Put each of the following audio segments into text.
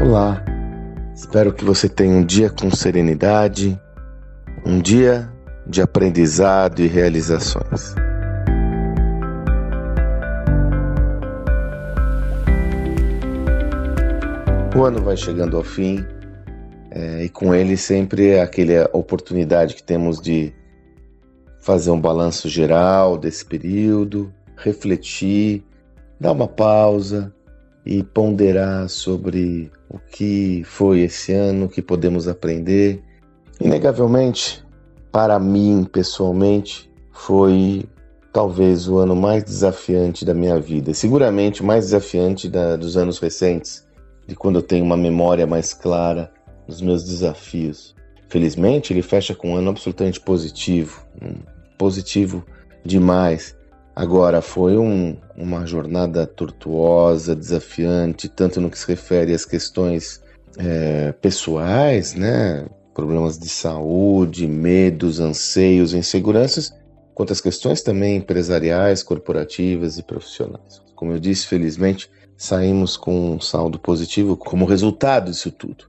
Olá, espero que você tenha um dia com serenidade, um dia de aprendizado e realizações. O ano vai chegando ao fim é, e com ele sempre é aquela oportunidade que temos de fazer um balanço geral desse período, refletir, dar uma pausa e ponderar sobre o que foi esse ano, o que podemos aprender. Inegavelmente, para mim pessoalmente, foi talvez o ano mais desafiante da minha vida, seguramente mais desafiante da, dos anos recentes, de quando eu tenho uma memória mais clara dos meus desafios. Felizmente, ele fecha com um ano absolutamente positivo, positivo demais. Agora, foi um, uma jornada tortuosa, desafiante, tanto no que se refere às questões é, pessoais, né? problemas de saúde, medos, anseios, inseguranças, quanto às questões também empresariais, corporativas e profissionais. Como eu disse, felizmente, saímos com um saldo positivo como resultado disso tudo.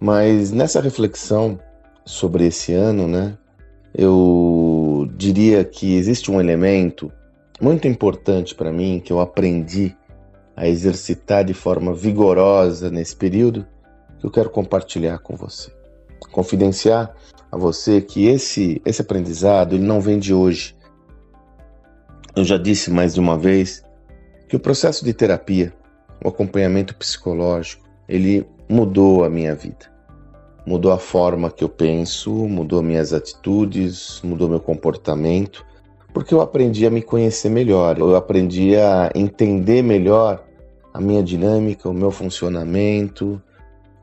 Mas nessa reflexão sobre esse ano, né, eu diria que existe um elemento muito importante para mim que eu aprendi a exercitar de forma vigorosa nesse período que eu quero compartilhar com você. Confidenciar a você que esse esse aprendizado ele não vem de hoje. Eu já disse mais de uma vez que o processo de terapia, o acompanhamento psicológico, ele mudou a minha vida. Mudou a forma que eu penso, mudou minhas atitudes, mudou meu comportamento porque eu aprendi a me conhecer melhor, eu aprendi a entender melhor a minha dinâmica, o meu funcionamento,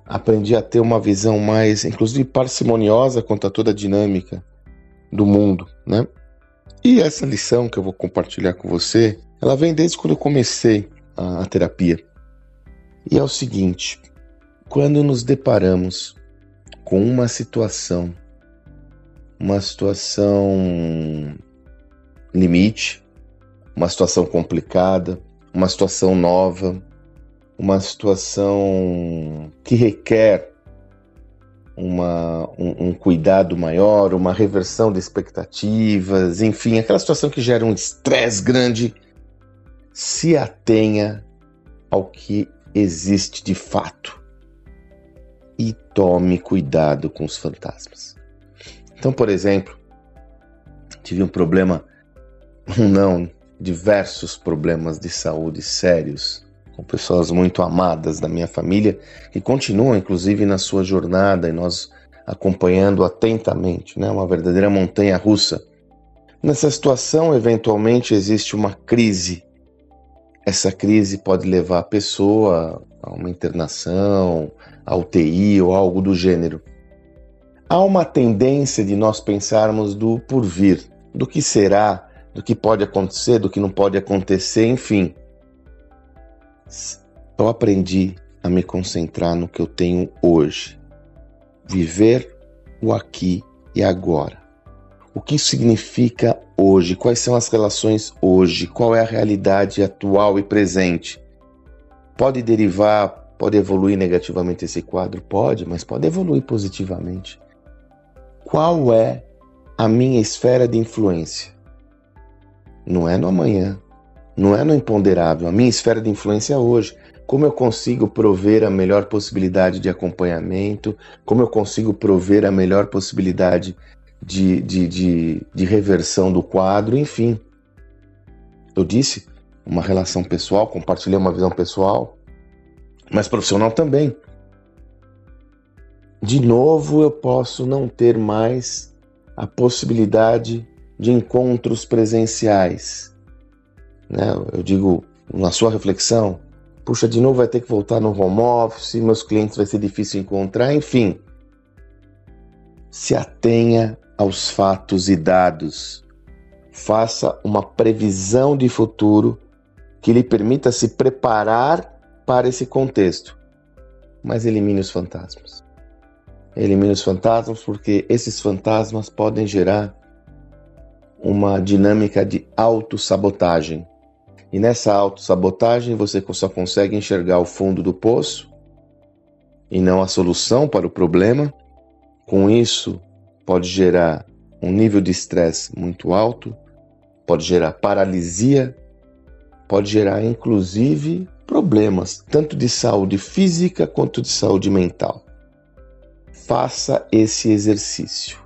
aprendi a ter uma visão mais, inclusive parcimoniosa quanto a toda a dinâmica do mundo, né? E essa lição que eu vou compartilhar com você, ela vem desde quando eu comecei a, a terapia. E é o seguinte: quando nos deparamos com uma situação, uma situação limite, uma situação complicada, uma situação nova, uma situação que requer uma, um, um, cuidado maior, uma reversão de expectativas, enfim, aquela situação que gera um estresse grande, se atenha ao que existe de fato e tome cuidado com os fantasmas. Então, por exemplo, tive um problema não, diversos problemas de saúde sérios, com pessoas muito amadas da minha família que continuam, inclusive, na sua jornada e nós acompanhando atentamente, né? Uma verdadeira montanha russa. Nessa situação, eventualmente existe uma crise. Essa crise pode levar a pessoa a uma internação, a UTI ou algo do gênero. Há uma tendência de nós pensarmos do por vir, do que será, do que pode acontecer, do que não pode acontecer, enfim. Eu aprendi a me concentrar no que eu tenho hoje. Viver o aqui e agora. O que significa hoje? Quais são as relações hoje? Qual é a realidade atual e presente? Pode derivar, pode evoluir negativamente esse quadro? Pode, mas pode evoluir positivamente. Qual é a minha esfera de influência? Não é no amanhã, não é no imponderável. A minha esfera de influência é hoje. Como eu consigo prover a melhor possibilidade de acompanhamento, como eu consigo prover a melhor possibilidade de, de, de, de reversão do quadro, enfim. Eu disse uma relação pessoal, compartilhei uma visão pessoal, mas profissional também. De novo, eu posso não ter mais a possibilidade de encontros presenciais. Né? Eu digo, na sua reflexão, puxa, de novo vai ter que voltar no home office, meus clientes vai ser difícil encontrar, enfim. Se atenha aos fatos e dados. Faça uma previsão de futuro que lhe permita se preparar para esse contexto. Mas elimine os fantasmas. Elimine os fantasmas porque esses fantasmas podem gerar uma dinâmica de autossabotagem. E nessa autossabotagem você só consegue enxergar o fundo do poço e não a solução para o problema. Com isso, pode gerar um nível de estresse muito alto, pode gerar paralisia, pode gerar inclusive problemas, tanto de saúde física quanto de saúde mental. Faça esse exercício.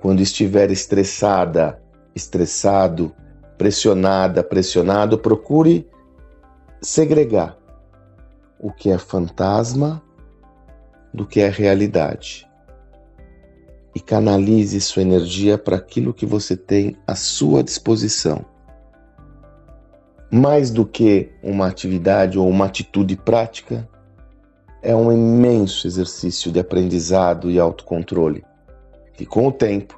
Quando estiver estressada, estressado, pressionada, pressionado, procure segregar o que é fantasma do que é realidade. E canalize sua energia para aquilo que você tem à sua disposição. Mais do que uma atividade ou uma atitude prática, é um imenso exercício de aprendizado e autocontrole, que com o tempo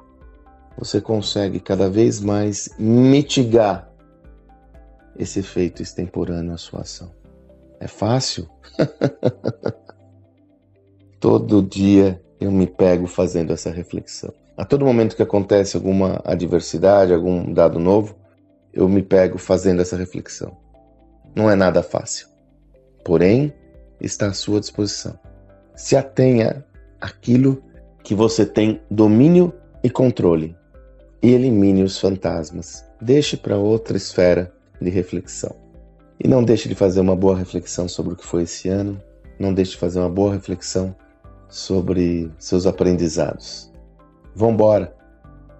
você consegue cada vez mais mitigar esse efeito extemporâneo à sua ação. É fácil? todo dia eu me pego fazendo essa reflexão. A todo momento que acontece alguma adversidade, algum dado novo, eu me pego fazendo essa reflexão. Não é nada fácil. Porém, está à sua disposição. Se atenha àquilo que você tem domínio e controle e elimine os fantasmas. Deixe para outra esfera de reflexão. E não deixe de fazer uma boa reflexão sobre o que foi esse ano. Não deixe de fazer uma boa reflexão sobre seus aprendizados. Vambora,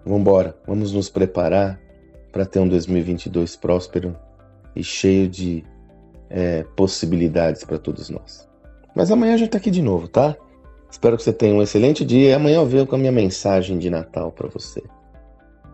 vambora, vamos nos preparar para ter um 2022 próspero e cheio de é, possibilidades para todos nós. Mas amanhã a gente está aqui de novo, tá? Espero que você tenha um excelente dia e amanhã eu venho com a minha mensagem de Natal para você.